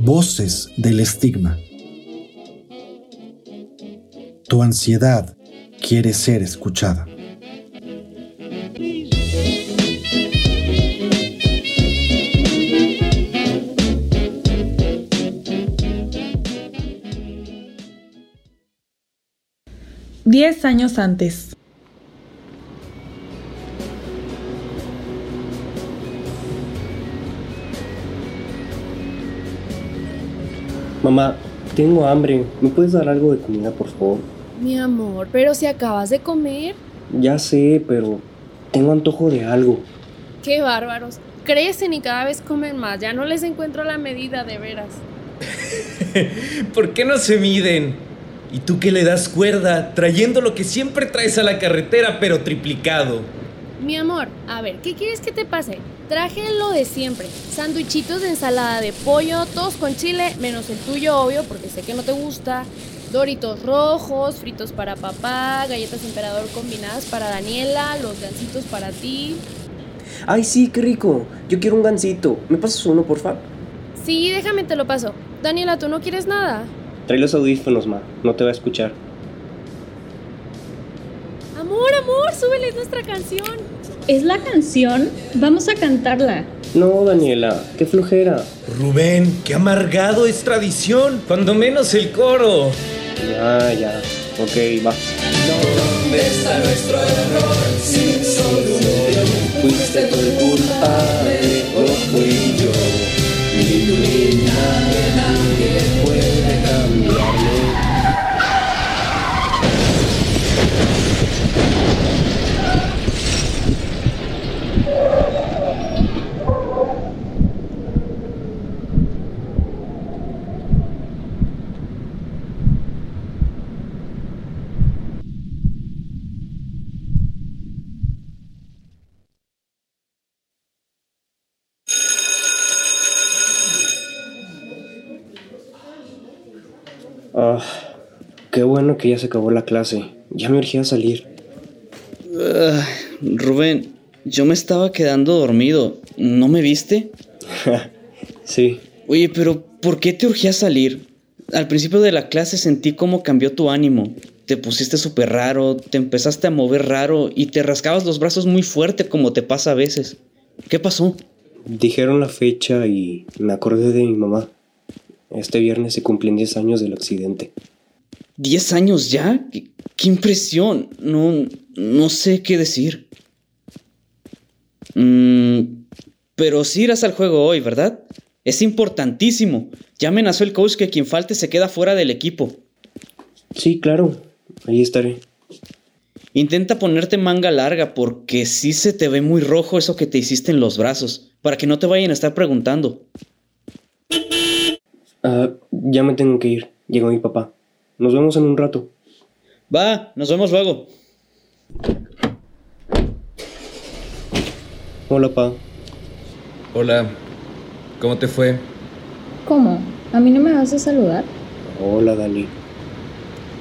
Voces del estigma. Tu ansiedad quiere ser escuchada. Diez años antes. Mamá, tengo hambre. ¿Me puedes dar algo de comida, por favor? Mi amor, pero si acabas de comer. Ya sé, pero tengo antojo de algo. Qué bárbaros. Crecen y cada vez comen más. Ya no les encuentro la medida, de veras. ¿Por qué no se miden? ¿Y tú qué le das cuerda? Trayendo lo que siempre traes a la carretera, pero triplicado. Mi amor, a ver, ¿qué quieres que te pase? Traje lo de siempre. Sándwichitos de ensalada de pollo, todos con chile, menos el tuyo, obvio, porque sé que no te gusta. Doritos rojos, fritos para papá, galletas emperador combinadas para Daniela, los gancitos para ti. Ay, sí, qué rico. Yo quiero un gansito. ¿Me pasas uno, por favor? Sí, déjame, te lo paso. Daniela, ¿tú no quieres nada? Trae los audífonos, ma. No te va a escuchar. Amor, súbele nuestra canción. ¿Es la canción? Vamos a cantarla. No, Daniela, qué flojera. Rubén, qué amargado es tradición. Cuando menos el coro. Ya, ya. Ok, va. ¿Dónde está nuestro error? Si solo fuiste tú Ah, qué bueno que ya se acabó la clase. Ya me urgía salir. Ah, Rubén, yo me estaba quedando dormido. ¿No me viste? sí. Oye, pero ¿por qué te urgía salir? Al principio de la clase sentí cómo cambió tu ánimo. Te pusiste súper raro, te empezaste a mover raro y te rascabas los brazos muy fuerte como te pasa a veces. ¿Qué pasó? Dijeron la fecha y me acordé de mi mamá. Este viernes se cumplen 10 años del accidente. ¿10 años ya? ¿Qué, qué impresión! No, no sé qué decir. Mm, pero sí irás al juego hoy, ¿verdad? Es importantísimo. Ya amenazó el coach que quien falte se queda fuera del equipo. Sí, claro. Ahí estaré. Intenta ponerte manga larga porque sí se te ve muy rojo eso que te hiciste en los brazos, para que no te vayan a estar preguntando. Ah, ya me tengo que ir. Llegó mi papá. Nos vemos en un rato. Va, nos vemos luego. Hola, pa. Hola. ¿Cómo te fue? ¿Cómo? ¿A mí no me vas a saludar? Hola, Dani.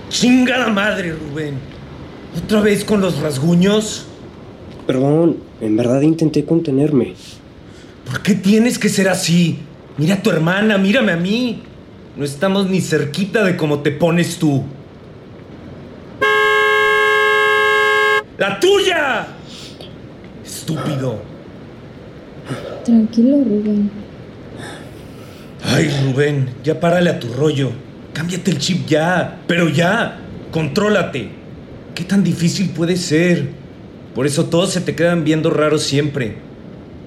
¡Chingada madre, Rubén! ¿Otra vez con los rasguños? Perdón, en verdad intenté contenerme. ¿Por qué tienes que ser así? Mira a tu hermana, mírame a mí. No estamos ni cerquita de cómo te pones tú. ¡La tuya! Estúpido. Tranquilo, Rubén. Ay, Rubén, ya párale a tu rollo. Cámbiate el chip ya, pero ya. Contrólate. ¿Qué tan difícil puede ser? Por eso todos se te quedan viendo raros siempre.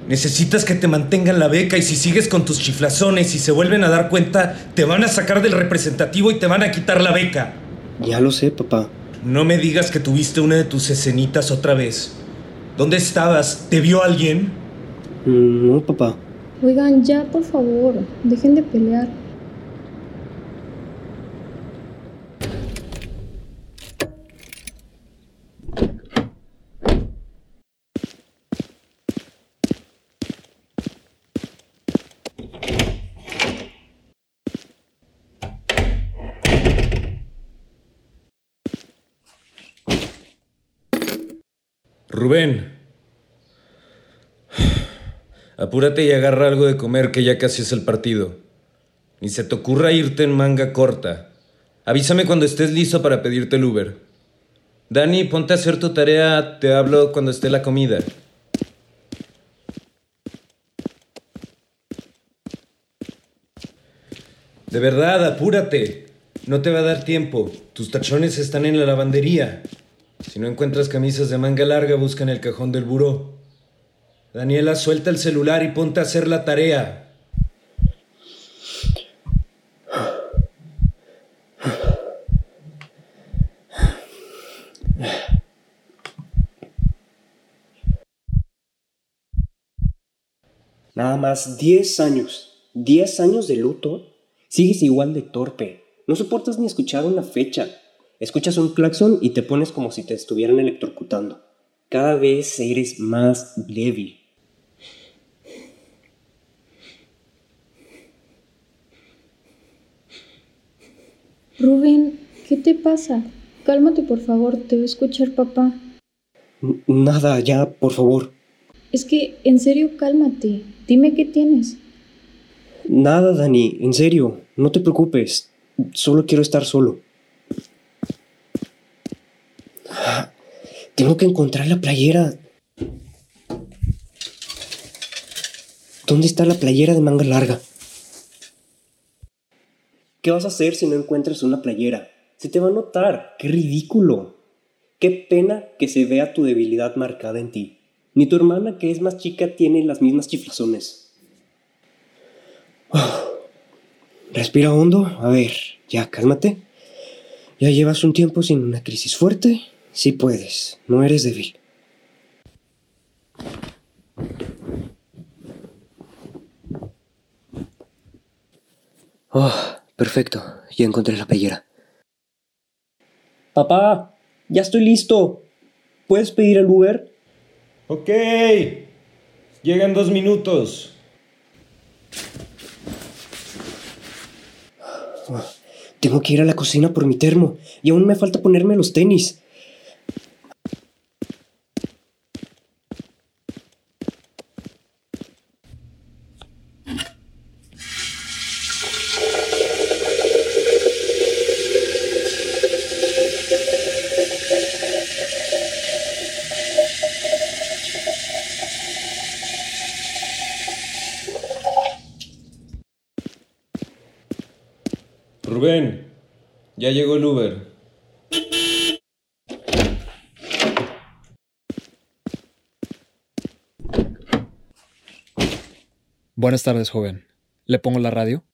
Necesitas que te mantengan la beca y si sigues con tus chiflazones y se vuelven a dar cuenta, te van a sacar del representativo y te van a quitar la beca. Ya lo sé, papá. No me digas que tuviste una de tus escenitas otra vez. ¿Dónde estabas? ¿Te vio alguien? Mm, No, papá. Oigan, ya, por favor, dejen de pelear. Rubén. Apúrate y agarra algo de comer que ya casi es el partido. Ni se te ocurra irte en manga corta. Avísame cuando estés listo para pedirte el Uber. Dani, ponte a hacer tu tarea, te hablo cuando esté la comida. De verdad, apúrate. No te va a dar tiempo. Tus tachones están en la lavandería. Si no encuentras camisas de manga larga, busca en el cajón del buró. Daniela, suelta el celular y ponte a hacer la tarea. Nada más 10 años. 10 años de luto. Sigues igual de torpe. No soportas ni escuchar una fecha. Escuchas un claxon y te pones como si te estuvieran electrocutando. Cada vez eres más débil. Rubén, ¿qué te pasa? Cálmate, por favor, te va a escuchar papá. N- Nada, ya, por favor. Es que, en serio, cálmate. Dime qué tienes. Nada, Dani, en serio, no te preocupes. Solo quiero estar solo. Tengo que encontrar la playera. ¿Dónde está la playera de manga larga? ¿Qué vas a hacer si no encuentras una playera? Se te va a notar. ¡Qué ridículo! Qué pena que se vea tu debilidad marcada en ti. Ni tu hermana, que es más chica, tiene las mismas chiflazones. Respira hondo. A ver, ya, cálmate. Ya llevas un tiempo sin una crisis fuerte. Sí puedes, no eres débil. Oh, perfecto. Ya encontré la playera. Papá, ya estoy listo. ¿Puedes pedir el Uber? Ok. Llegan dos minutos. Tengo que ir a la cocina por mi termo y aún me falta ponerme los tenis. Rubén, ya llegó el Uber. Buenas tardes, joven. ¿Le pongo la radio?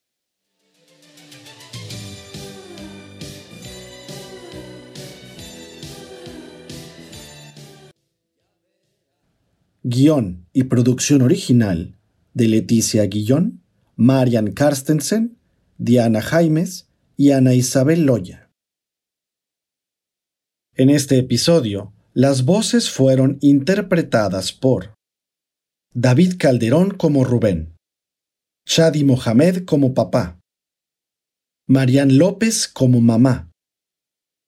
Guión y producción original de Leticia Guillón, Marian Carstensen, Diana Jaimes y Ana Isabel Loya. En este episodio, las voces fueron interpretadas por David Calderón como Rubén, Shadi Mohamed como papá, Marian López como mamá,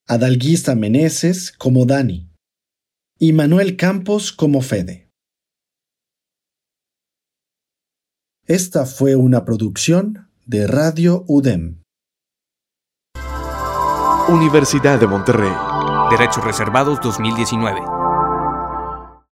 Adalguista Meneses como Dani y Manuel Campos como Fede. Esta fue una producción de Radio UDEM. Universidad de Monterrey. Derechos Reservados 2019.